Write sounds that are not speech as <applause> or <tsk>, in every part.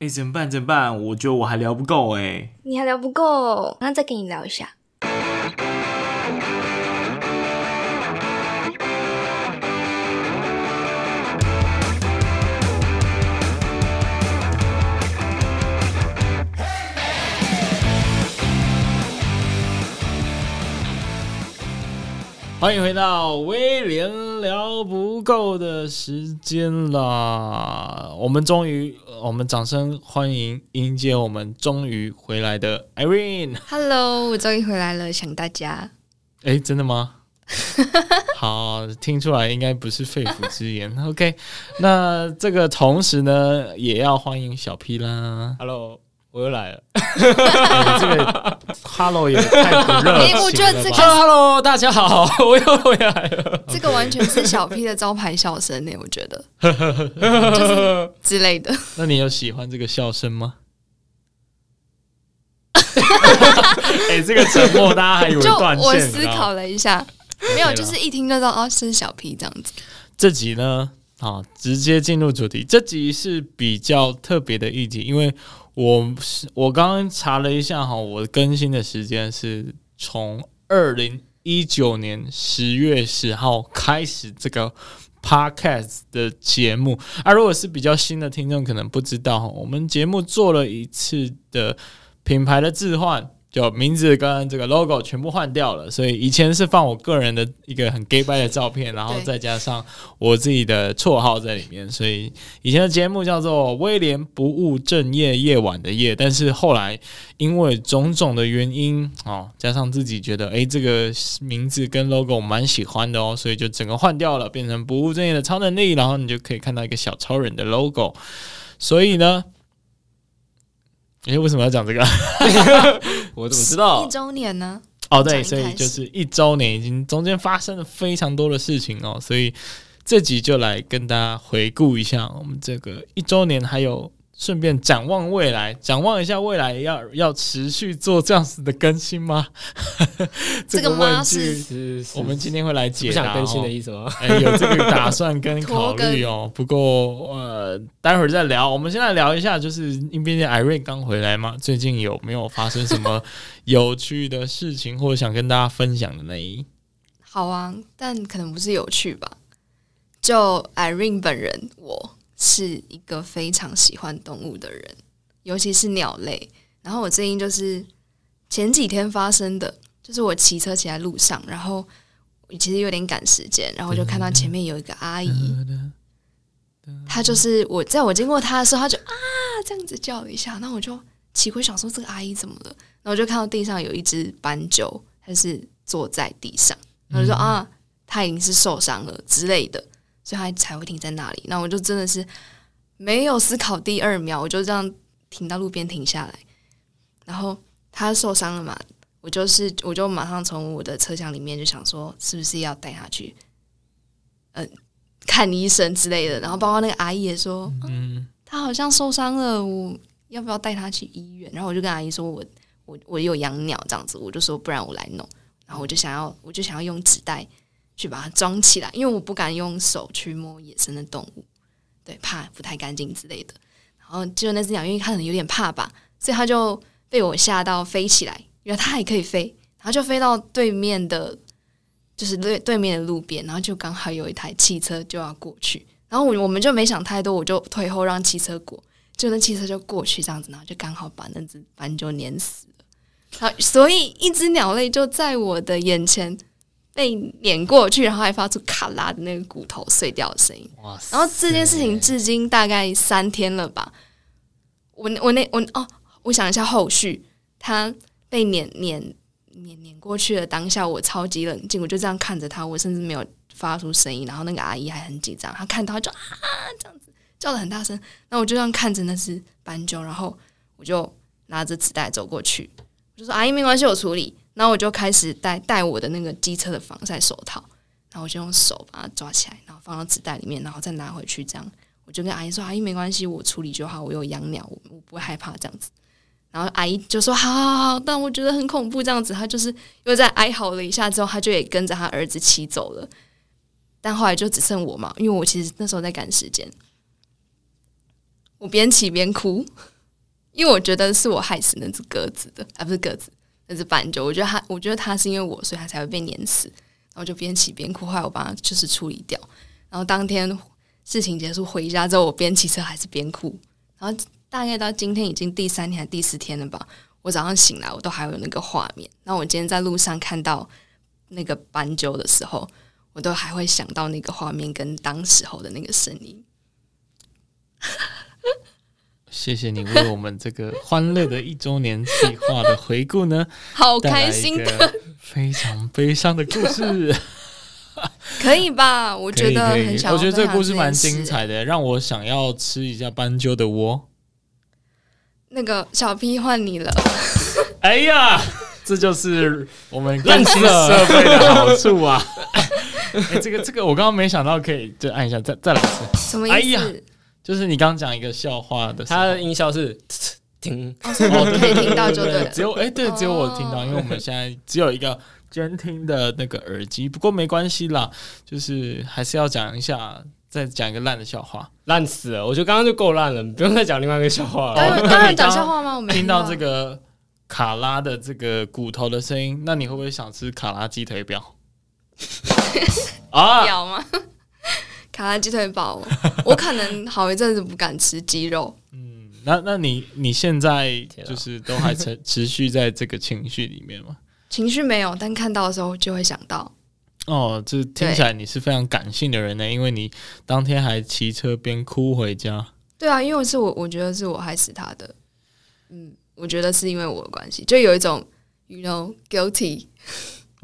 哎，怎么办？怎么办？我觉得我还聊不够哎。你还聊不够，那再跟你聊一下。欢迎回到威廉聊不够的时间啦！我们终于，我们掌声欢迎迎接我们终于回来的 Irene。Hello，我终于回来了，想大家。哎，真的吗？<laughs> 好，听出来应该不是肺腑之言。OK，那这个同时呢，也要欢迎小 P 啦。Hello。我又来了，欸、这个 “hello” 也太不热情了。<laughs> 我觉得这个 “hello”，大家好，<laughs> 我又回来了。这个完全是小 P 的招牌笑声呢，我觉得，就是之类的。那你有喜欢这个笑声吗？<laughs> 哎、欸，这个沉默，大家还以为断线。我思考了一下，没有，就是一听就知道哦，是小 P 这样子。这集呢，啊，直接进入主题。这集是比较特别的一集，因为。我是我刚刚查了一下哈，我更新的时间是从二零一九年十月十号开始这个 podcast 的节目啊。如果是比较新的听众，可能不知道哈，我们节目做了一次的品牌的置换。就名字跟这个 logo 全部换掉了，所以以前是放我个人的一个很 gay 掰的照片，然后再加上我自己的绰号在里面，所以以前的节目叫做威廉不务正业夜晚的夜，但是后来因为种种的原因哦，加上自己觉得诶这个名字跟 logo 蛮喜欢的哦，所以就整个换掉了，变成不务正业的超能力，然后你就可以看到一个小超人的 logo，所以呢。哎，为什么要讲这个？<laughs> 我怎么知道？一周年呢？哦，对，所以就是一周年，已经中间发生了非常多的事情哦，所以这集就来跟大家回顾一下我们这个一周年，还有。顺便展望未来，展望一下未来要要持续做这样子的更新吗？<laughs> 这个问题，我们今天会来解答。不想更新的意思吗？哎，有这个打算跟 <laughs> 考虑哦。不过呃，待会儿再聊。我们先来聊一下，就是因为 Irene 刚回来嘛，最近有没有发生什么 <laughs> 有趣的事情，或者想跟大家分享的呢？好啊，但可能不是有趣吧。就 Irene 本人，我。是一个非常喜欢动物的人，尤其是鸟类。然后我最近就是前几天发生的，就是我骑车骑在路上，然后其实有点赶时间，然后我就看到前面有一个阿姨，她就是我在我经过她的时候，她就啊这样子叫了一下，那我就骑回想说这个阿姨怎么了？然后我就看到地上有一只斑鸠，它是坐在地上，然后就说啊，它已经是受伤了之类的。所以他才会停在那里。那我就真的是没有思考第二秒，我就这样停到路边停下来。然后他受伤了嘛，我就是我就马上从我的车厢里面就想说，是不是要带他去嗯、呃、看医生之类的。然后包括那个阿姨也说，嗯，他好像受伤了，我要不要带他去医院？然后我就跟阿姨说我我我有养鸟这样子，我就说不然我来弄。然后我就想要我就想要用纸袋。去把它装起来，因为我不敢用手去摸野生的动物，对，怕不太干净之类的。然后就那只鸟，因为它可能有点怕吧，所以它就被我吓到飞起来，因为它还可以飞，然后就飞到对面的，就是对对面的路边，然后就刚好有一台汽车就要过去，然后我我们就没想太多，我就退后让汽车过，就那汽车就过去这样子，然后就刚好把那只斑鸠碾死了。好，所以一只鸟类就在我的眼前。被碾过去，然后还发出咔拉的那个骨头碎掉的声音。哇塞！然后这件事情至今大概三天了吧。我我那我哦，我想一下后续，他被碾碾碾碾过去的当下，我超级冷静，我就这样看着他，我甚至没有发出声音。然后那个阿姨还很紧张，她看到她就啊这样子叫的很大声。那我就这样看着那只斑鸠，然后我就拿着纸袋走过去，我就说阿姨没关系，我处理。然后我就开始戴戴我的那个机车的防晒手套，然后我就用手把它抓起来，然后放到纸袋里面，然后再拿回去。这样我就跟阿姨说：“阿姨没关系，我处理就好，我有养鸟，我我不会害怕这样子。”然后阿姨就说：“好好好。”但我觉得很恐怖，这样子。她就是又在哀嚎了一下之后，她就也跟着她儿子骑走了。但后来就只剩我嘛，因为我其实那时候在赶时间。我边骑边哭，因为我觉得是我害死那只鸽子的，啊，不是鸽子，那只斑鸠。我觉得它，我觉得它是因为我，所以它才会被碾死。然后就边骑边哭，后来我把它就是处理掉。然后当天事情结束回家之后，我边骑车还是边哭。然后大概到今天已经第三天还是第四天了吧。我早上醒来，我都还有那个画面。那我今天在路上看到那个斑鸠的时候，我都还会想到那个画面跟当时候的那个声音。谢谢你为我们这个欢乐的一周年计划的回顾呢，好开心的，非常悲伤的故事，<laughs> 可以吧？我觉得很想，我觉得这个故事蛮精彩的，让我想要吃一下斑鸠的窝。那个小 P 换你了，<laughs> 哎呀，这就是我们更新设备的好处啊！<laughs> 哎，这个这个我刚刚没想到，可以就按一下，再再来一次。什么意思？哎呀，就是你刚刚讲一个笑话的，它的音效是听，哦，可以听到就对了。只有哎，对，只有我听到，因为我们现在只有一个监听的那个耳机。不过没关系啦，就是还是要讲一下。再讲一个烂的笑话，烂死了！我觉得刚刚就够烂了，不用再讲另外一个笑话了。当然讲笑话吗？我没听到这个卡拉的这个骨头的声音，那你会不会想吃卡拉鸡腿表？<laughs> 啊，有吗？卡拉鸡腿堡，我可能好一阵子不敢吃鸡肉。嗯，那那你你现在就是都还持 <laughs> 持续在这个情绪里面吗？情绪没有，但看到的时候就会想到。哦，这听起来你是非常感性的人呢，因为你当天还骑车边哭回家。对啊，因为是我，我觉得是我害死他的。嗯，我觉得是因为我的关系，就有一种，you know, guilty。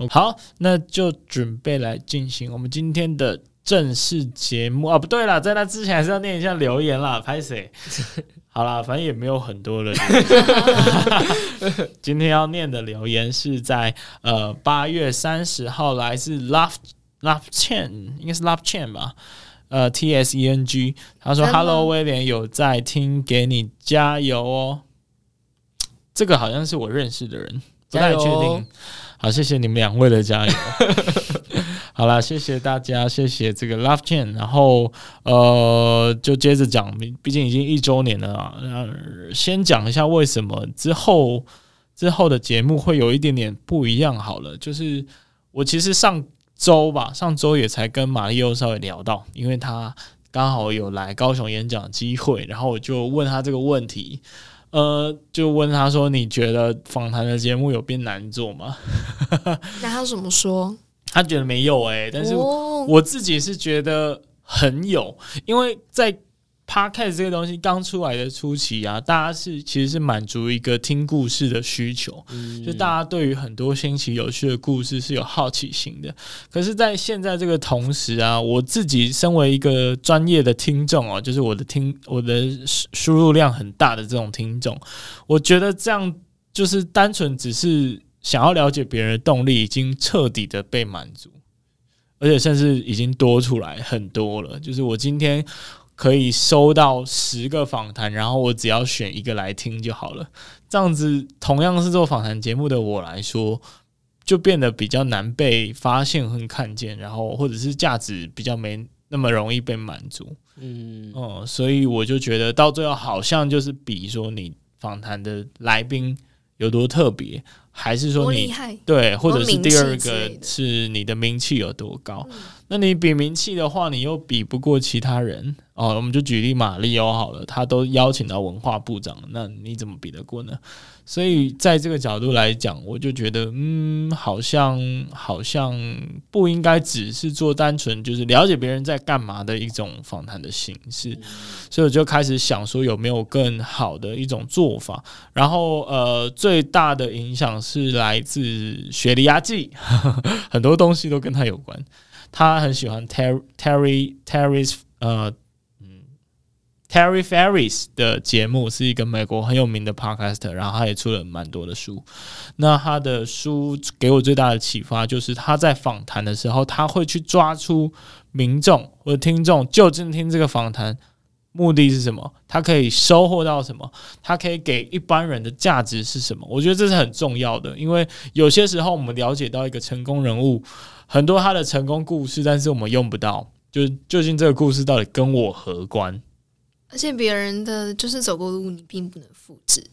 好，那就准备来进行我们今天的正式节目啊！不对啦，在那之前还是要念一下留言啦，拍谁？<laughs> 好啦，反正也没有很多人。<laughs> 今天要念的留言是在呃八月三十号，来自 Love Love Chen，应该是 Love Chen 吧？呃，T S E N G，他说：“Hello，威廉有在听，给你加油哦。”这个好像是我认识的人，不太确定。好，谢谢你们两位的加油。好啦，谢谢大家，谢谢这个 Love Chain。然后呃，就接着讲，毕竟已经一周年了啊。先讲一下为什么之后之后的节目会有一点点不一样。好了，就是我其实上周吧，上周也才跟马力欧稍微聊到，因为他刚好有来高雄演讲机会，然后我就问他这个问题。呃，就问他说：“你觉得访谈的节目有变难做吗？” <laughs> 那他怎么说？他觉得没有哎、欸，但是我自己是觉得很有，因为在。Podcast 这个东西刚出来的初期啊，大家是其实是满足一个听故事的需求，嗯、就大家对于很多新奇有趣的故事是有好奇心的。可是，在现在这个同时啊，我自己身为一个专业的听众哦，就是我的听我的输入量很大的这种听众，我觉得这样就是单纯只是想要了解别人的动力已经彻底的被满足，而且甚至已经多出来很多了。就是我今天。可以收到十个访谈，然后我只要选一个来听就好了。这样子，同样是做访谈节目的我来说，就变得比较难被发现和看见，然后或者是价值比较没那么容易被满足。嗯，哦，所以我就觉得到最后好像就是比说你访谈的来宾有多特别。还是说你对，或者是第二个是你的名气有多高？那你比名气的话，你又比不过其他人哦。我们就举例马里欧好了，他都邀请到文化部长，那你怎么比得过呢？所以在这个角度来讲，我就觉得，嗯，好像好像不应该只是做单纯就是了解别人在干嘛的一种访谈的形式。所以我就开始想说，有没有更好的一种做法？然后呃，最大的影响是来自雪梨阿纪，<laughs> 很多东西都跟他有关。他很喜欢 Terry Terry Terry 呃。Terry Ferris 的节目是一个美国很有名的 podcaster，然后他也出了蛮多的书。那他的书给我最大的启发就是他在访谈的时候，他会去抓出民众或者听众就近听这个访谈目的是什么，他可以收获到什么，他可以给一般人的价值是什么。我觉得这是很重要的，因为有些时候我们了解到一个成功人物，很多他的成功故事，但是我们用不到，就究竟这个故事到底跟我何关？而且别人的就是走过路，你并不能复制。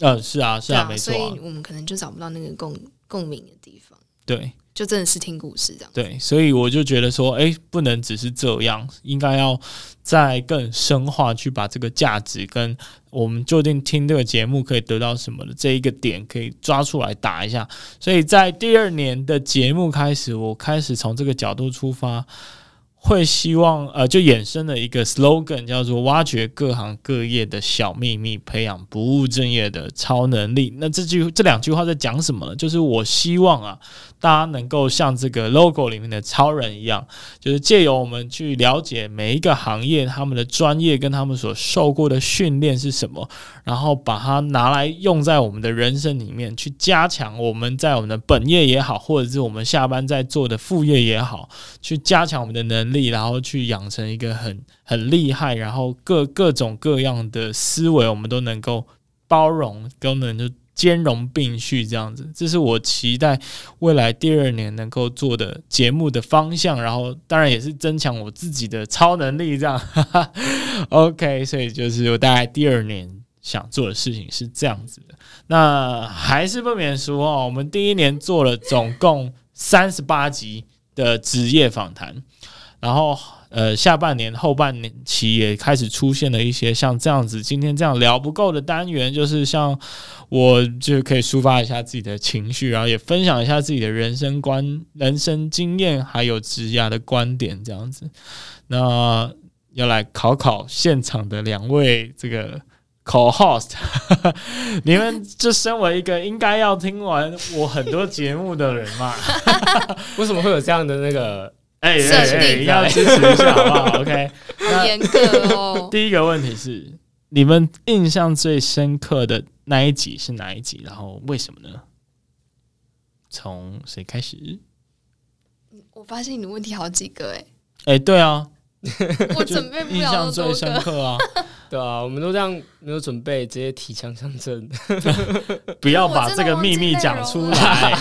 呃，是啊，是啊，啊没错、啊，所以我们可能就找不到那个共共鸣的地方。对。就真的是听故事这样。对，所以我就觉得说，哎，不能只是这样，应该要再更深化，去把这个价值跟我们究竟听这个节目可以得到什么的这一个点，可以抓出来打一下。所以在第二年的节目开始，我开始从这个角度出发。会希望呃，就衍生了一个 slogan，叫做“挖掘各行各业的小秘密，培养不务正业的超能力”。那这句这两句话在讲什么呢？就是我希望啊，大家能够像这个 logo 里面的超人一样，就是借由我们去了解每一个行业他们的专业跟他们所受过的训练是什么，然后把它拿来用在我们的人生里面，去加强我们在我们的本业也好，或者是我们下班在做的副业也好，去加强我们的能力。然后去养成一个很很厉害，然后各各种各样的思维，我们都能够包容，都能就兼容并蓄这样子。这是我期待未来第二年能够做的节目的方向，然后当然也是增强我自己的超能力这样。<laughs> OK，所以就是我大概第二年想做的事情是这样子的。那还是不免说哦，我们第一年做了总共三十八集的职业访谈。然后，呃，下半年后半年期也开始出现了一些像这样子，今天这样聊不够的单元，就是像我就可以抒发一下自己的情绪，然后也分享一下自己的人生观、人生经验，还有职涯的观点这样子。那要来考考现场的两位这个 co-host，<laughs> 你们就身为一个应该要听完我很多节目的人嘛，<laughs> 为什么会有这样的那个？哎哎哎，要支持一下好不好？<laughs> OK，严格哦。<laughs> 第一个问题是，你们印象最深刻的那一集是哪一集？然后为什么呢？从谁开始？我发现你的问题好几个哎、欸。哎、欸，对啊，<laughs> 我准备不了印象最深刻啊。对啊，我们都这样没有准备，直接提枪上阵。不要把这个秘密讲出来。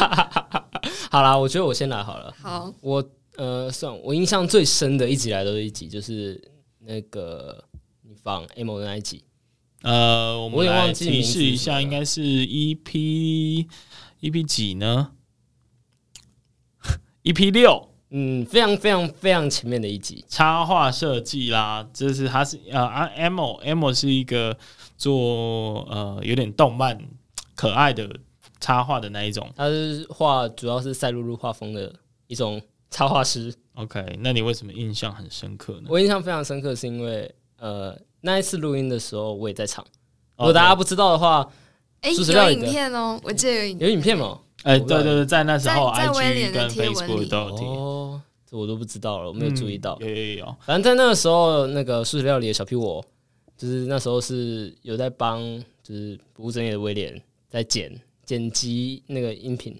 好啦，我觉得我先来好了。好，我。呃，算我印象最深的一集来都是一集，就是那个你放 emo 的那一集。呃，我们来提示一下，应该是 EP EP 几呢？<laughs> EP 六，嗯，非常非常非常前面的一集，插画设计啦，就是它是呃，emo emo 是一个做呃有点动漫可爱的插画的那一种，它是画主要是赛璐璐画风的一种。插画师，OK，那你为什么印象很深刻呢？我印象非常深刻，是因为呃，那一次录音的时候我也在场。如果大家不知道的话，哎，有影片哦，我记得有影片吗？哎，对对对，在那时候在威廉的贴文里哦，这我都不知道了，我没有注意到。有有有，反正在那个时候，那个素食料理的小 P 我，就是那时候是有在帮，就是不务正业的威廉在剪剪辑那个音频。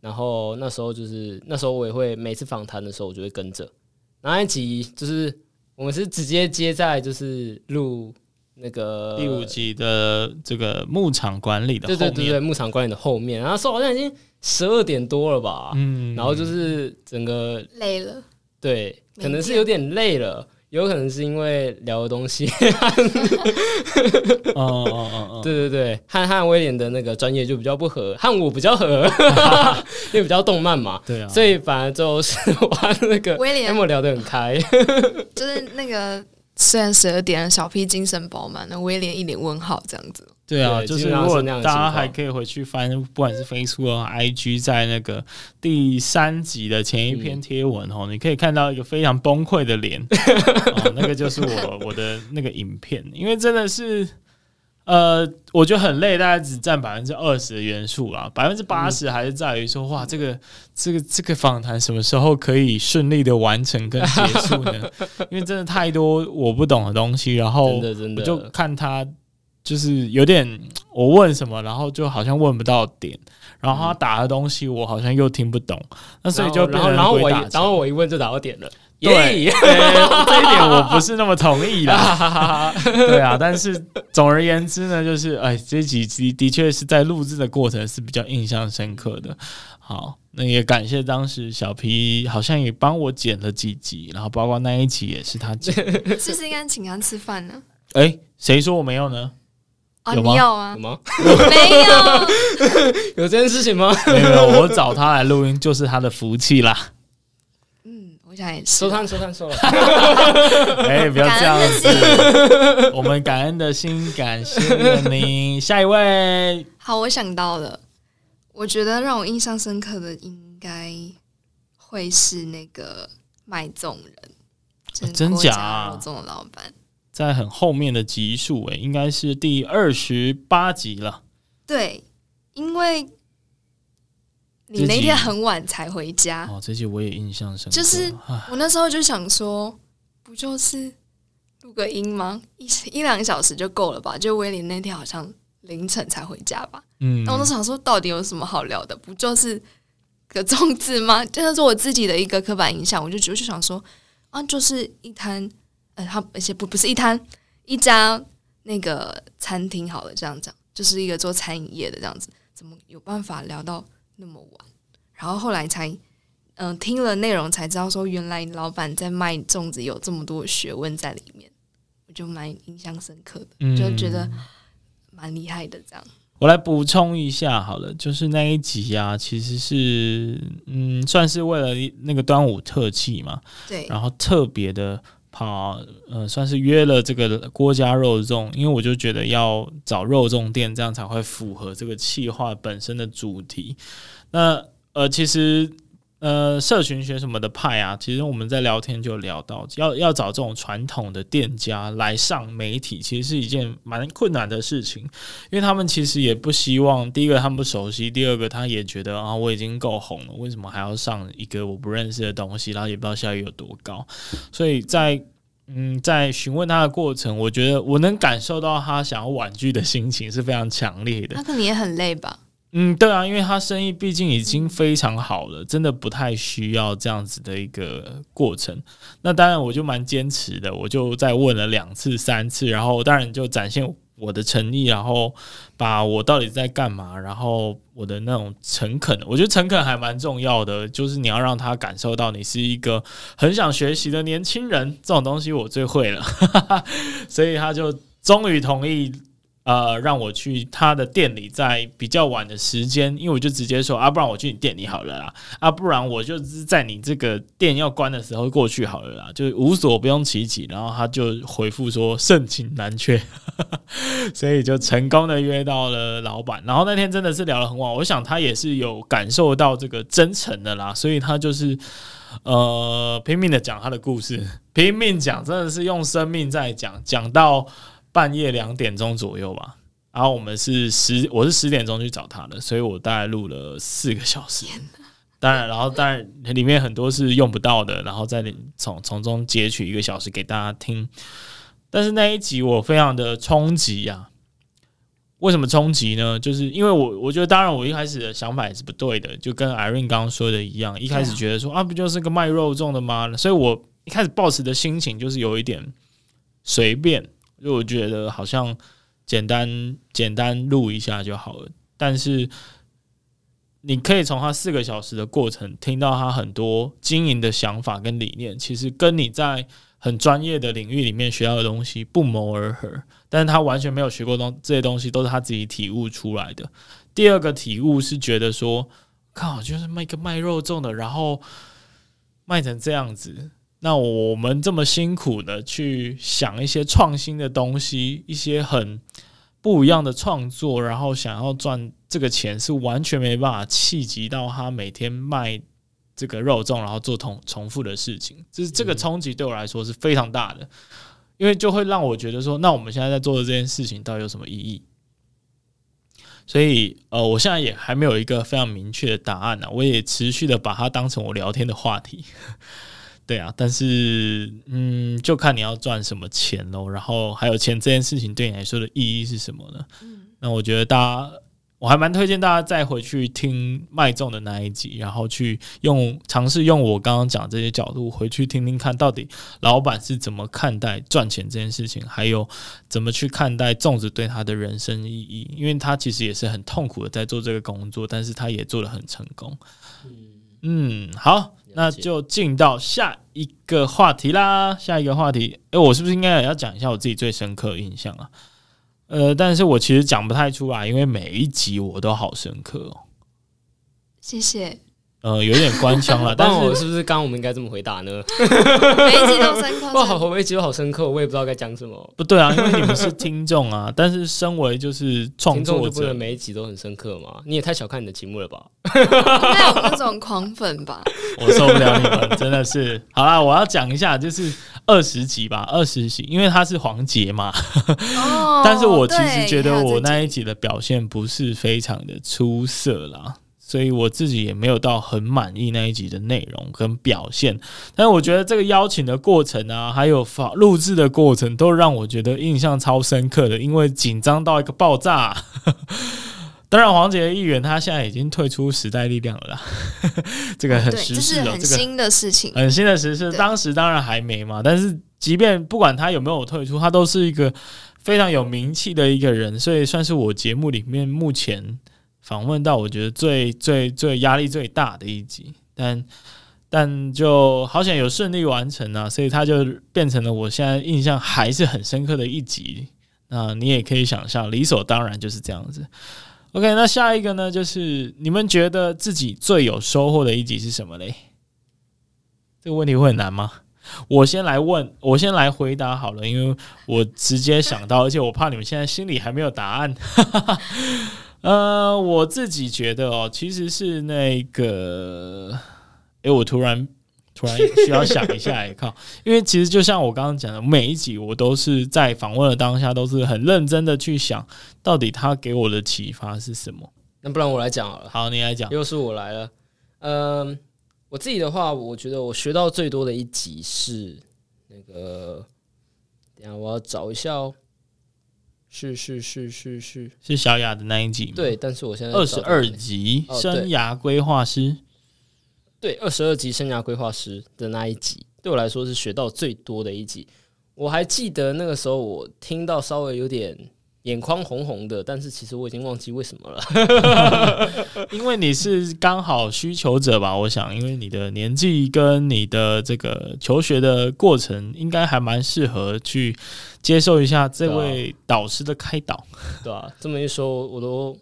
然后那时候就是那时候我也会每次访谈的时候我就会跟着，那一集就是我们是直接接在就是录那个第五集的这个牧场管理的后面，对对对对，牧场管理的后面，然后说好像已经十二点多了吧，嗯，然后就是整个累了，对，可能是有点累了。有可能是因为聊的东西，<laughs> 哦哦哦哦，对对对，汉汉威廉的那个专业就比较不合，和我比较合，<laughs> 因为比较动漫嘛，对啊，所以反而就是玩那个威廉，跟我聊得很开，<laughs> 就是那个虽然十二点，小 P 精神饱满，那威廉一脸问号这样子。对啊，就是如果大家还可以回去翻，不管是 Facebook、IG，在那个第三集的前一篇贴文哦，你可以看到一个非常崩溃的脸，<laughs> 哦，那个就是我我的那个影片，因为真的是，呃，我觉得很累，大概只占百分之二十的元素啊，百分之八十还是在于说，哇，这个这个这个访谈什么时候可以顺利的完成跟结束呢？<laughs> 因为真的太多我不懂的东西，然后我就看他。就是有点，我问什么，然后就好像问不到点，然后他打的东西我好像又听不懂，那所以就然后然后我一然后我一问就打到点了，对，对这一点我不是那么同意啦，<laughs> 对啊，但是总而言之呢，就是哎，这几集的确是在录制的过程是比较印象深刻的。好，那也感谢当时小皮好像也帮我剪了几集，然后包括那一集也是他剪。<laughs> 是不是应该请他吃饭呢？哎、欸，谁说我没有呢？哦，有吗你有啊？有吗？没有，<laughs> 有这件事情吗？没有，没有，我找他来录音就是他的福气啦。嗯，我想也是。收摊，收摊，收了。<laughs> 哎、欸，不要这样子。我们感恩的心，感谢您。下一位，好，我想到了。我觉得让我印象深刻的应该会是那个卖粽人，真假啊？肉粽的老板。在很后面的集数，诶，应该是第二十八集了。对，因为你那天很晚才回家。哦，这集我也印象深刻。就是我那时候就想说，不就是录个音吗？一一两个小时就够了吧？就威廉那天好像凌晨才回家吧。嗯，那我都想说，到底有什么好聊的？不就是个粽子吗？<laughs> 这是我自己的一个刻板印象。我就觉得就想说，啊，就是一摊。呃，他而且不不是一摊一家那个餐厅好了，这样讲就是一个做餐饮业的这样子，怎么有办法聊到那么晚？然后后来才嗯、呃、听了内容才知道说，原来老板在卖粽子有这么多学问在里面，我就蛮印象深刻的，嗯、就觉得蛮厉害的。这样，我来补充一下好了，就是那一集啊，其实是嗯算是为了那个端午特辑嘛，对，然后特别的。好，呃，算是约了这个郭家肉粽，因为我就觉得要找肉粽店，这样才会符合这个企划本身的主题。那呃，其实呃，社群学什么的派啊，其实我们在聊天就聊到，要要找这种传统的店家来上媒体，其实是一件蛮困难的事情，因为他们其实也不希望，第一个他们不熟悉，第二个他也觉得啊，我已经够红了，为什么还要上一个我不认识的东西，然后也不知道效益有多高，所以在嗯，在询问他的过程，我觉得我能感受到他想要婉拒的心情是非常强烈的。他可能也很累吧？嗯，对啊，因为他生意毕竟已经非常好了，真的不太需要这样子的一个过程。那当然，我就蛮坚持的，我就再问了两次、三次，然后当然就展现我的诚意，然后把我到底在干嘛，然后我的那种诚恳，我觉得诚恳还蛮重要的，就是你要让他感受到你是一个很想学习的年轻人，这种东西我最会了，<laughs> 所以他就终于同意。呃，让我去他的店里，在比较晚的时间，因为我就直接说啊，不然我去你店里好了啦，啊，不然我就是在你这个店要关的时候过去好了啦，就无所不用其极。然后他就回复说盛情难却，<laughs> 所以就成功的约到了老板。然后那天真的是聊得很晚，我想他也是有感受到这个真诚的啦，所以他就是呃拼命的讲他的故事，拼命讲，真的是用生命在讲，讲到。半夜两点钟左右吧，然后我们是十，我是十点钟去找他的，所以我大概录了四个小时。当然，然后当然里面很多是用不到的，然后再从从中截取一个小时给大家听。但是那一集我非常的冲击啊！为什么冲击呢？就是因为我我觉得，当然我一开始的想法也是不对的，就跟 Irene 刚刚说的一样，一开始觉得说啊，不就是个卖肉粽的吗？所以我一开始抱持的心情就是有一点随便。就我觉得好像简单简单录一下就好了，但是你可以从他四个小时的过程听到他很多经营的想法跟理念，其实跟你在很专业的领域里面学到的东西不谋而合。但是他完全没有学过东这些东西，都是他自己体悟出来的。第二个体悟是觉得说，靠，就是卖个卖肉粽的，然后卖成这样子。那我们这么辛苦的去想一些创新的东西，一些很不一样的创作，然后想要赚这个钱，是完全没办法气及到他每天卖这个肉粽，然后做同重复的事情。就是这个冲击对我来说是非常大的，因为就会让我觉得说，那我们现在在做的这件事情到底有什么意义？所以，呃，我现在也还没有一个非常明确的答案呢。我也持续的把它当成我聊天的话题。对啊，但是嗯，就看你要赚什么钱喽。然后还有钱这件事情对你来说的意义是什么呢？嗯，那我觉得大家，我还蛮推荐大家再回去听卖种的那一集，然后去用尝试用我刚刚讲这些角度回去听听看，到底老板是怎么看待赚钱这件事情，还有怎么去看待粽子对他的人生意义。因为他其实也是很痛苦的在做这个工作，但是他也做得很成功。嗯，好，那就进到下一个话题啦。下一个话题，哎，我是不是应该也要讲一下我自己最深刻的印象啊？呃，但是我其实讲不太出来，因为每一集我都好深刻哦。谢谢。呃，有点官腔了，<laughs> 但是我是不是刚刚我们应该这么回答呢？每一集都深刻，<laughs> 哇，好，每一集都好深刻，我也不知道该讲什么。不对啊，因为你们是听众啊，<laughs> 但是身为就是创作者，就不能每一集都很深刻嘛？你也太小看你的节目了吧？应该有那种狂粉吧？我受不了你们，真的是。好啦，我要讲一下，就是二十集吧，二十集，因为他是黄杰嘛。哦，但是我其实觉得我那一集的表现不是非常的出色啦。所以我自己也没有到很满意那一集的内容跟表现，但是我觉得这个邀请的过程啊，还有发录制的过程，都让我觉得印象超深刻的，因为紧张到一个爆炸。<laughs> 当然，黄杰议员他现在已经退出时代力量了啦，<laughs> 这个很时事了，很新的事情，很新的时事。当时当然还没嘛，但是即便不管他有没有退出，他都是一个非常有名气的一个人，所以算是我节目里面目前。访问到我觉得最最最压力最大的一集，但但就好险有顺利完成啊，所以它就变成了我现在印象还是很深刻的一集。那你也可以想象，理所当然就是这样子。OK，那下一个呢，就是你们觉得自己最有收获的一集是什么嘞？这个问题会很难吗？我先来问，我先来回答好了，因为我直接想到，而且我怕你们现在心里还没有答案。呃，我自己觉得哦，其实是那个，诶，我突然突然需要想一下，靠，因为其实就像我刚刚讲的，每一集我都是在访问的当下，都是很认真的去想，到底他给我的启发是什么。那不然我来讲好了，好，你来讲，又是我来了。嗯、呃，我自己的话，我觉得我学到最多的一集是那个，等下我要找一下哦。是是是是是是小雅的那一集吗？对，但是我现在二十二集生涯规划师，对，二十二集生涯规划师的那一集，对我来说是学到最多的一集。我还记得那个时候，我听到稍微有点。眼眶红红的，但是其实我已经忘记为什么了。<laughs> 因为你是刚好需求者吧？我想，因为你的年纪跟你的这个求学的过程，应该还蛮适合去接受一下这位导师的开导，<laughs> 对啊，这么一说，我都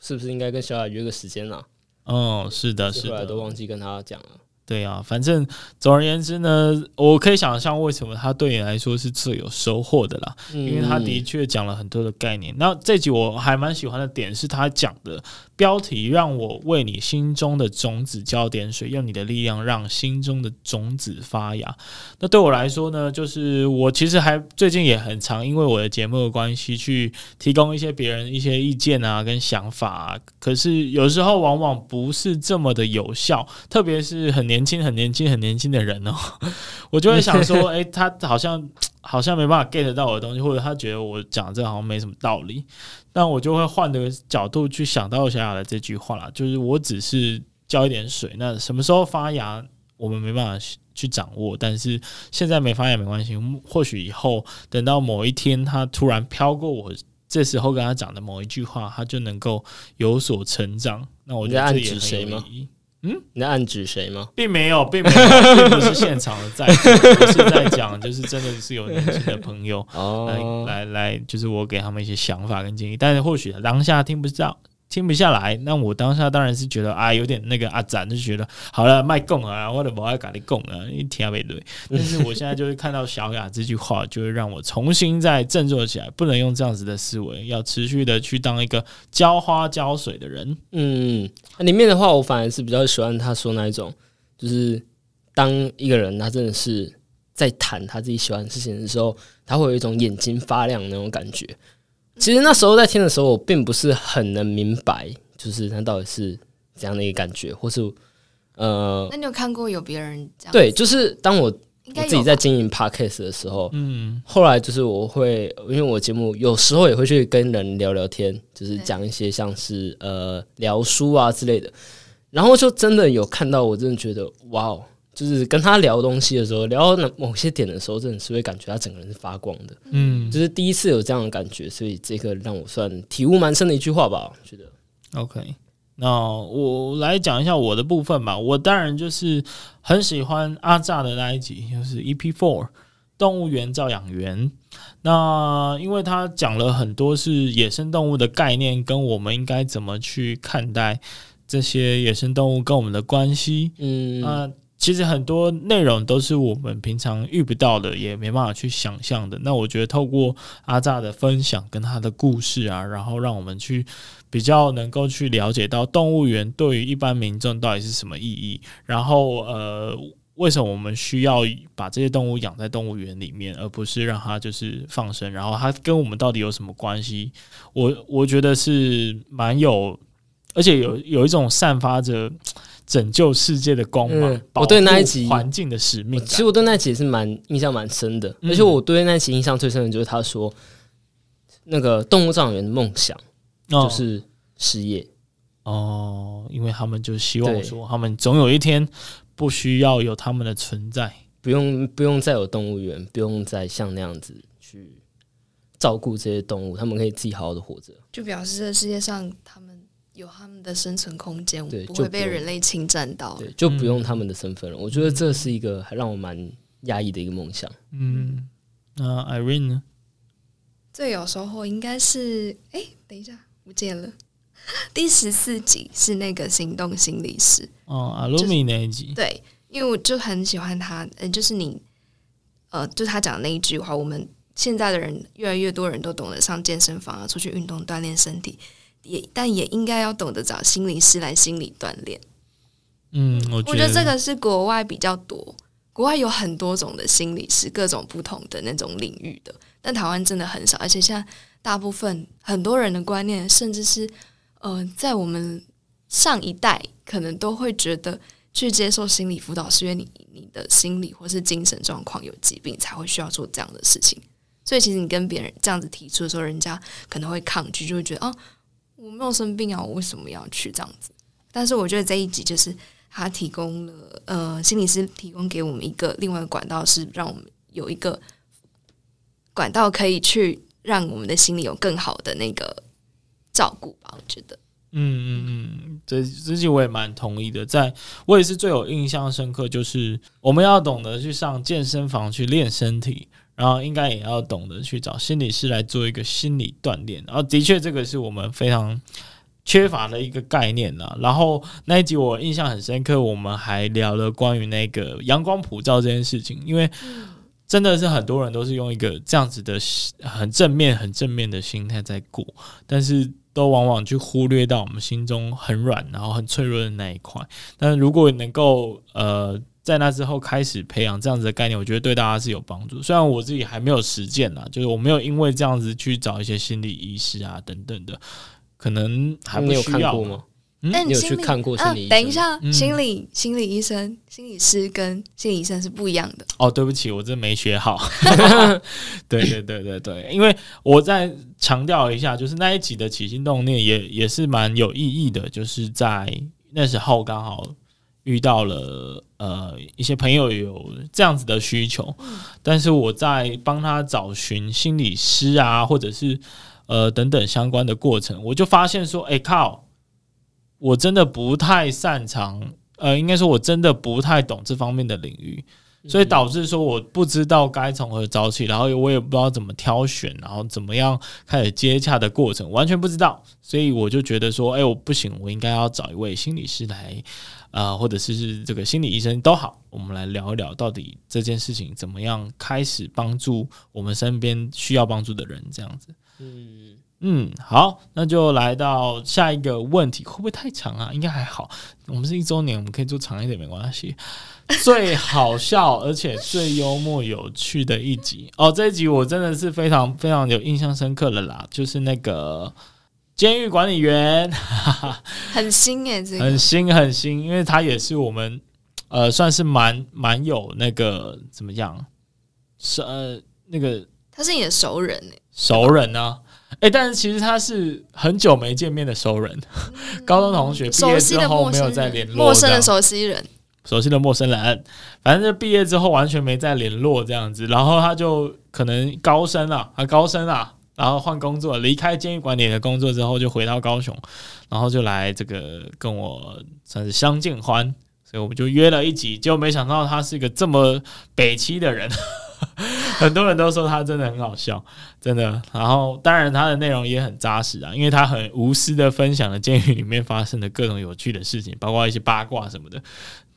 是不是应该跟小雅约个时间了？哦，是的，是的，都忘记跟他讲了。对啊，反正总而言之呢，我可以想象为什么他对你来说是最有收获的啦，因为他的确讲了很多的概念。那这集我还蛮喜欢的点是他讲的标题，让我为你心中的种子浇点水，用你的力量让心中的种子发芽。那对我来说呢，就是我其实还最近也很常因为我的节目的关系去提供一些别人一些意见啊跟想法，可是有时候往往不是这么的有效，特别是很年。轻很年轻很年轻的人哦，<laughs> 我就会想说，诶、他好像好像没办法 get 到我的东西，或者他觉得我讲这个好像没什么道理，但我就会换个角度去想到小雅的这句话啦，就是我只是浇一点水，那什么时候发芽，我们没办法去掌握，但是现在没发芽没关系，或许以后等到某一天他突然飘过我这时候跟他讲的某一句话，他就能够有所成长。那我觉得这也很有意义。嗯，你在暗指谁吗？并没有，并没有，并不是现场的在，我是在讲，就是真的是有年轻的朋友来来来，就是我给他们一些想法跟建议，但是或许当下听不到。听不下来，那我当下当然是觉得啊，有点那个阿展就觉得好了，卖供啊，或者不爱跟你供啊，一听没对。<laughs> 但是我现在就是看到小雅这句话，就会让我重新再振作起来，不能用这样子的思维，要持续的去当一个浇花浇水的人。嗯，里面的话，我反而是比较喜欢他说那一种，就是当一个人他真的是在谈他自己喜欢的事情的时候，他会有一种眼睛发亮的那种感觉。其实那时候在听的时候，我并不是很能明白，就是他到底是怎样的一个感觉，或是呃，那你有看过有别人这样？对，就是当我我自己在经营 podcast 的时候，嗯，后来就是我会，因为我节目有时候也会去跟人聊聊天，就是讲一些像是呃聊书啊之类的，然后就真的有看到，我真的觉得哇哦。就是跟他聊东西的时候，聊到某些点的时候，真的是会感觉他整个人是发光的。嗯，就是第一次有这样的感觉，所以这个让我算体悟蛮深的一句话吧。我觉得 OK，那我来讲一下我的部分吧。我当然就是很喜欢阿炸的那一集，就是 EP Four 动物园照养员。那因为他讲了很多是野生动物的概念，跟我们应该怎么去看待这些野生动物跟我们的关系。嗯，那其实很多内容都是我们平常遇不到的，也没办法去想象的。那我觉得透过阿炸的分享跟他的故事啊，然后让我们去。比较能够去了解到动物园对于一般民众到底是什么意义，然后呃，为什么我们需要把这些动物养在动物园里面，而不是让它就是放生？然后它跟我们到底有什么关系？我我觉得是蛮有，而且有有一种散发着拯救世界的光芒。嗯、我对那一集环境的使命，其实我对那一集也是蛮印象蛮深的。而且我对那一集印象最深的就是他说，那个动物照养员的梦想。就是失业哦，因为他们就希望说，他们总有一天不需要有他们的存在，不用不用再有动物园，不用再像那样子去照顾这些动物，他们可以自己好好的活着。就表示这世界上他们有他们的生存空间，对，不会被人类侵占到，对，就不用他们的身份了。我觉得这是一个还让我蛮压抑的一个梦想。嗯，那 Irene 呢？最有收获应该是，哎，等一下。不见了。<laughs> 第十四集是那个行动心理师哦，阿鲁米那一集。对，因为我就很喜欢他，呃，就是你，呃，就他讲的那一句话，我们现在的人越来越多人都懂得上健身房啊，出去运动锻炼身体，也但也应该要懂得找心理师来心理锻炼。嗯，我觉得，我觉得这个是国外比较多，国外有很多种的心理师，各种不同的那种领域的，但台湾真的很少，而且现在。大部分很多人的观念，甚至是呃，在我们上一代，可能都会觉得去接受心理辅导，是因为你你的心理或是精神状况有疾病，才会需要做这样的事情。所以，其实你跟别人这样子提出的时候，人家可能会抗拒，就会觉得哦，我没有生病啊，我为什么要去这样子？但是，我觉得这一集就是他提供了呃，心理师提供给我们一个另外的管道，是让我们有一个管道可以去。让我们的心里有更好的那个照顾吧，我觉得。嗯嗯嗯，这这句我也蛮同意的。在我也是最有印象深刻，就是我们要懂得去上健身房去练身体，然后应该也要懂得去找心理师来做一个心理锻炼。然后的确，这个是我们非常缺乏的一个概念呢。然后那一集我印象很深刻，我们还聊了关于那个阳光普照这件事情，因为。真的是很多人都是用一个这样子的很正面、很正面的心态在过，但是都往往去忽略到我们心中很软、然后很脆弱的那一块。但是如果能够呃在那之后开始培养这样子的概念，我觉得对大家是有帮助。虽然我自己还没有实践啦，就是我没有因为这样子去找一些心理医师啊等等的，可能还没有看过吗？嗯、你有去看过心理医生？啊、等一下，嗯、心理心理医生、心理师跟心理医生是不一样的。哦，对不起，我真没学好。<laughs> <laughs> 对对对对对，因为我再强调一下，就是那一集的起心动念也也是蛮有意义的，就是在那时候刚好遇到了呃一些朋友有这样子的需求，嗯、但是我在帮他找寻心理师啊，或者是呃等等相关的过程，我就发现说，哎靠！我真的不太擅长，呃，应该说我真的不太懂这方面的领域，所以导致说我不知道该从何找起，然后我也不知道怎么挑选，然后怎么样开始接洽的过程，完全不知道，所以我就觉得说，哎，我不行，我应该要找一位心理师来，呃，或者是这个心理医生都好，我们来聊一聊到底这件事情怎么样开始帮助我们身边需要帮助的人，这样子，嗯。嗯，好，那就来到下一个问题，会不会太长啊？应该还好，我们是一周年，我们可以做长一点，没关系。最好笑而且最幽默有趣的一集哦，这一集我真的是非常非常有印象深刻的啦，就是那个监狱管理员，<laughs> 很新诶，这个。很新很新，因为他也是我们呃，算是蛮蛮有那个怎么样，是呃那个他是你的熟人诶，熟人呢？哎、欸，但是其实他是很久没见面的熟人，嗯、高中同学毕业之后没有再联络，陌生的熟悉人，熟悉的陌生人，反正就毕业之后完全没再联络这样子，然后他就可能高升了，啊高升了，然后换工作，离开监狱管理的工作之后，就回到高雄，然后就来这个跟我算是相见欢，所以我们就约了一集，结果没想到他是一个这么北七的人。<laughs> 很多人都说他真的很好笑，真的。然后当然他的内容也很扎实啊，因为他很无私的分享了监狱里面发生的各种有趣的事情，包括一些八卦什么的，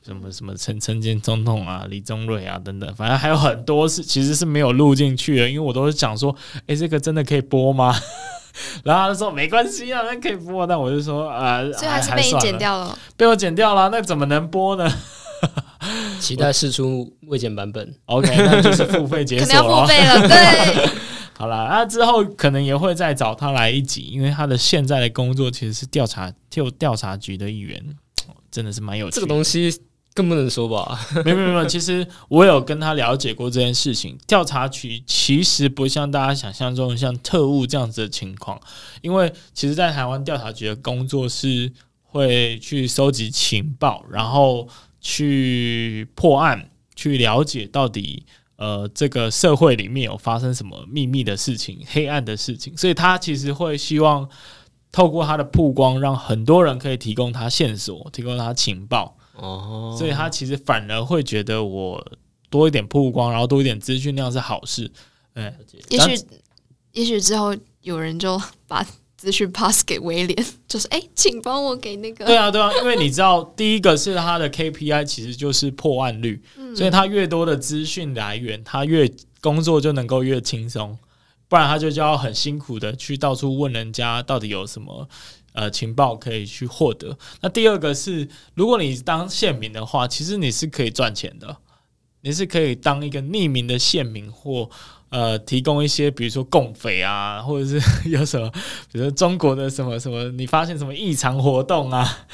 什么什么陈陈建总统啊、李宗瑞啊等等，反正还有很多是其实是没有录进去的，因为我都是讲说，哎，这个真的可以播吗？<laughs> 然后他就说没关系啊，那可以播。但我就说啊，呃、所以还是被你剪掉了，<laughs> 被我剪掉了，那怎么能播呢？<laughs> 期待试出未剪版本，OK，那就是付费解锁了。可能要付费了，对。好了，那之后可能也会再找他来一集，因为他的现在的工作其实是调查就调查局的一员，真的是蛮有趣的。这个东西更不能说吧？<laughs> 没有没没，其实我有跟他了解过这件事情。调查局其实不像大家想象中的像特务这样子的情况，因为其实，在台湾调查局的工作是会去收集情报，然后。去破案，去了解到底呃这个社会里面有发生什么秘密的事情、黑暗的事情，所以他其实会希望透过他的曝光，让很多人可以提供他线索、提供他情报。哦，所以他其实反而会觉得我多一点曝光，然后多一点资讯量是好事。哎，也许也许之后有人就把。资讯 pass 给威廉，就是哎、欸，请帮我给那个。对啊，对啊，因为你知道，第一个是他的 KPI，其实就是破案率，嗯、所以他越多的资讯来源，他越工作就能够越轻松，不然他就就要很辛苦的去到处问人家到底有什么呃情报可以去获得。那第二个是，如果你当县民的话，其实你是可以赚钱的，你是可以当一个匿名的县民或。呃，提供一些，比如说共匪啊，或者是 <laughs> 有什么，比如中国的什么什么，你发现什么异常活动啊，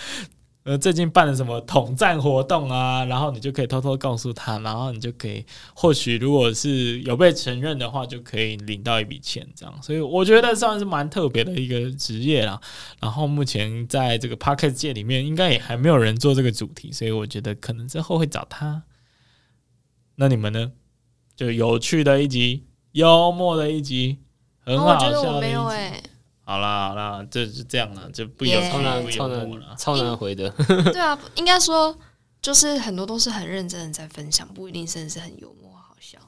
呃，最近办了什么统战活动啊，然后你就可以偷偷告诉他，然后你就可以，或许如果是有被承认的话，就可以领到一笔钱，这样。所以我觉得算是蛮特别的一个职业啦。然后目前在这个 Podcast 界里面，应该也还没有人做这个主题，所以我觉得可能之后会找他。那你们呢？就有趣的一集。幽默的一集，很好笑的一集。好啦好啦，就是这样了，就不有超难不幽默了，超难回的。<laughs> 对啊，应该说就是很多都是很认真的在分享，不一定真的是很幽默好笑。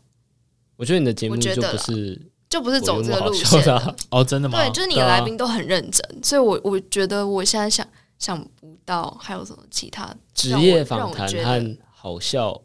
我觉得你的节目就不是就不是走这个路线的哦，真的吗？对，就是你的来宾都很认真，啊、所以我我觉得我现在想想不到还有什么其他职业访谈和好笑。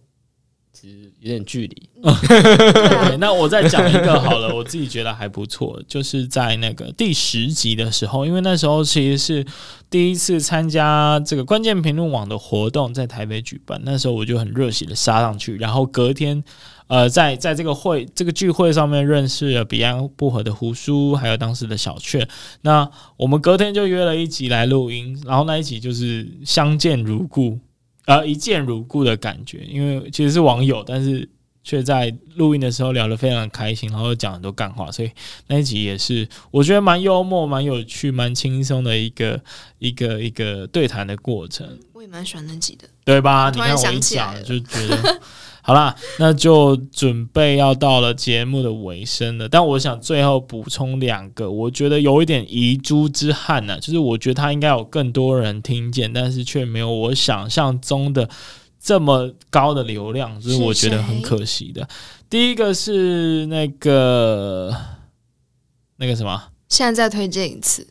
其实有点距离。<laughs> 对，那我再讲一个好了，我自己觉得还不错，就是在那个第十集的时候，因为那时候其实是第一次参加这个关键评论网的活动，在台北举办，那时候我就很热血的杀上去，然后隔天，呃，在在这个会这个聚会上面认识了彼岸薄荷的胡叔，还有当时的小雀，那我们隔天就约了一集来录音，然后那一集就是相见如故。呃，一见如故的感觉，因为其实是网友，但是却在录音的时候聊得非常开心，然后讲很多干话，所以那一集也是我觉得蛮幽默、蛮有趣、蛮轻松的一个一个一个对谈的过程。我也蛮喜欢那集的，对吧？你看我一讲就觉得。好啦，那就准备要到了节目的尾声了。但我想最后补充两个，我觉得有一点遗珠之憾呢、啊，就是我觉得他应该有更多人听见，但是却没有我想象中的这么高的流量，就是我觉得很可惜的。第一个是那个那个什么，现在再推荐一次，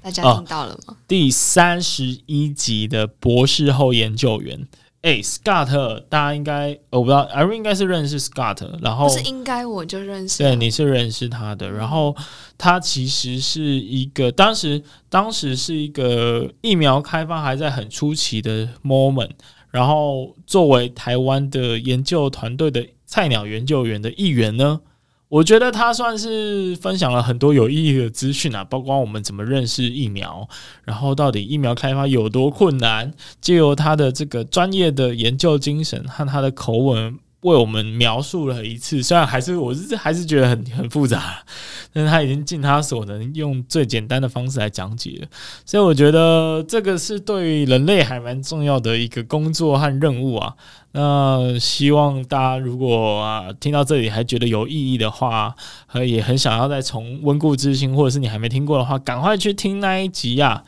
大家听到了吗？哦、第三十一集的博士后研究员。哎、欸、，Scott，大家应该我不知道，Irene 应该是认识 Scott，然后不是应该我就认识，对，你是认识他的，然后他其实是一个当时当时是一个疫苗开发还在很初期的 moment，然后作为台湾的研究团队的菜鸟研究员的一员呢。我觉得他算是分享了很多有意义的资讯啊，包括我们怎么认识疫苗，然后到底疫苗开发有多困难，借由他的这个专业的研究精神和他的口吻，为我们描述了一次，虽然还是我是还是觉得很很复杂，但是他已经尽他所能用最简单的方式来讲解了，所以我觉得这个是对人类还蛮重要的一个工作和任务啊。那希望大家如果啊听到这里还觉得有意义的话，和也很想要再从温故知新，或者是你还没听过的话，赶快去听那一集呀、啊。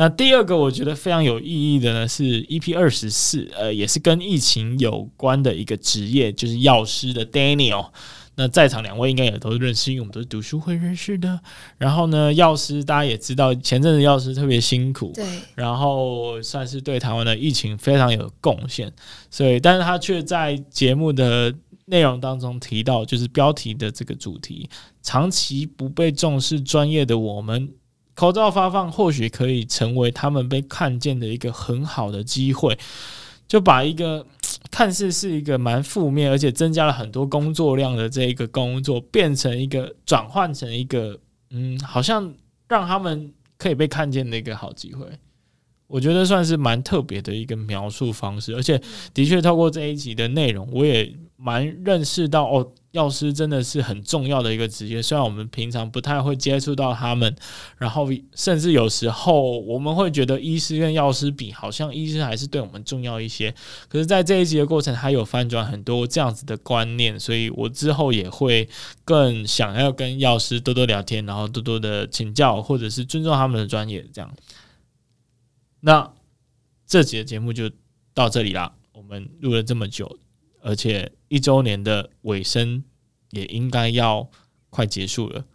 那第二个我觉得非常有意义的呢是 EP 二十四，呃，也是跟疫情有关的一个职业，就是药师的 Daniel。那在场两位应该也都认识，因为我们都是读书会认识的。然后呢，药师大家也知道，前阵子药师特别辛苦，对，然后算是对台湾的疫情非常有贡献。所以，但是他却在节目的内容当中提到，就是标题的这个主题：长期不被重视专业的我们。口罩发放或许可以成为他们被看见的一个很好的机会，就把一个 <tsk> 看似是一个蛮负面，而且增加了很多工作量的这一个工作，变成一个转换成一个嗯，好像让他们可以被看见的一个好机会。我觉得算是蛮特别的一个描述方式，而且的确透过这一集的内容，我也蛮认识到哦。药师真的是很重要的一个职业，虽然我们平常不太会接触到他们，然后甚至有时候我们会觉得医师跟药师比，好像医师还是对我们重要一些。可是，在这一集的过程，他有翻转很多这样子的观念，所以我之后也会更想要跟药师多多聊天，然后多多的请教，或者是尊重他们的专业。这样，那这集的节目就到这里啦。我们录了这么久。而且一周年的尾声也应该要快结束了，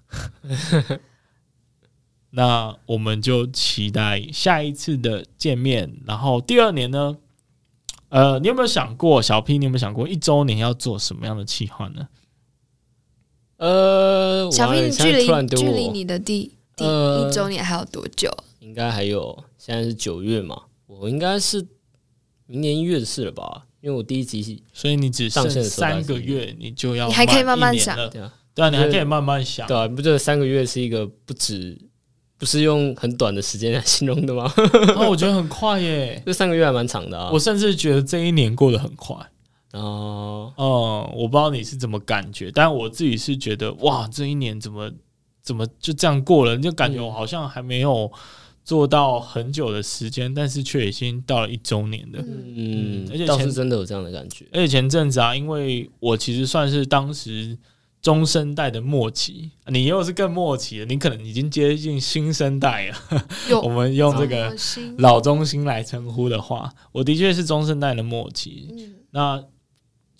<laughs> 那我们就期待下一次的见面。然后第二年呢？呃，你有没有想过，小 P，你有没有想过一周年要做什么样的企划呢？呃，小 P，距离距离你的第第一周年还有多久？呃，应该还有，现在是九月嘛，我应该是明年一月的事了吧。因为我第一集，所以你只剩三个月，你就要你还可以慢慢想，对啊，对啊，你还可以慢慢想，对啊，不觉得三个月是一个不止，不是用很短的时间来 <laughs> 形容的吗？哦，我觉得很快耶，<laughs> 这三个月还蛮长的啊。我甚至觉得这一年过得很快哦，哦，我不知道你是怎么感觉，但我自己是觉得哇，这一年怎么怎么就这样过了，就感觉我好像还没有。做到很久的时间，但是却已经到了一周年了。嗯，而且倒是真的有这样的感觉。而且前阵子啊，因为我其实算是当时中生代的末期，你又是更末期了，你可能已经接近新生代了。<laughs> 我们用这个老中心来称呼的话，我的确是中生代的末期。嗯，那。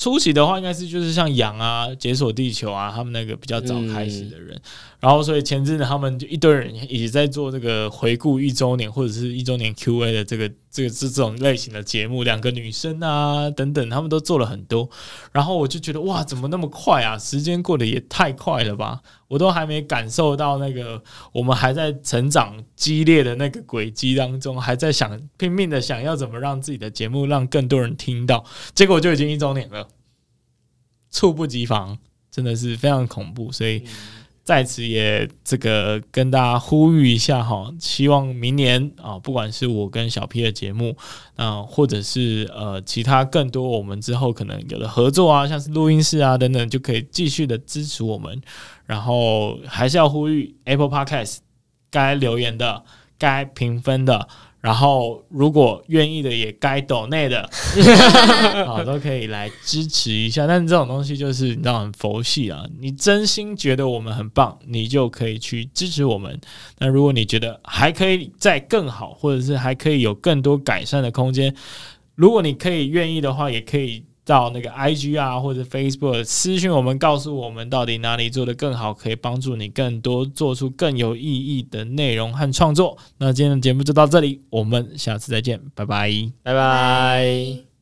初期的话，应该是就是像羊啊、解锁地球啊，他们那个比较早开始的人，然后所以前阵子他们就一堆人也在做这个回顾一周年或者是一周年 Q&A 的这个这个是这种类型的节目，两个女生啊等等，他们都做了很多，然后我就觉得哇，怎么那么快啊？时间过得也太快了吧！我都还没感受到那个我们还在成长激烈的那个轨迹当中，还在想拼命的想要怎么让自己的节目让更多人听到，结果就已经一周年了，猝不及防，真的是非常恐怖。所以在此也这个跟大家呼吁一下哈，希望明年啊，不管是我跟小 P 的节目啊，或者是呃其他更多我们之后可能有的合作啊，像是录音室啊等等，就可以继续的支持我们。然后还是要呼吁 Apple Podcast 该留言的、该评分的，然后如果愿意的也该抖内的，<laughs> 好都可以来支持一下。但是这种东西就是你知道很佛系啊，你真心觉得我们很棒，你就可以去支持我们。那如果你觉得还可以再更好，或者是还可以有更多改善的空间，如果你可以愿意的话，也可以。到那个 IG 啊，或者 Facebook 私讯我们，告诉我们到底哪里做得更好，可以帮助你更多做出更有意义的内容和创作。那今天的节目就到这里，我们下次再见，拜拜，拜拜。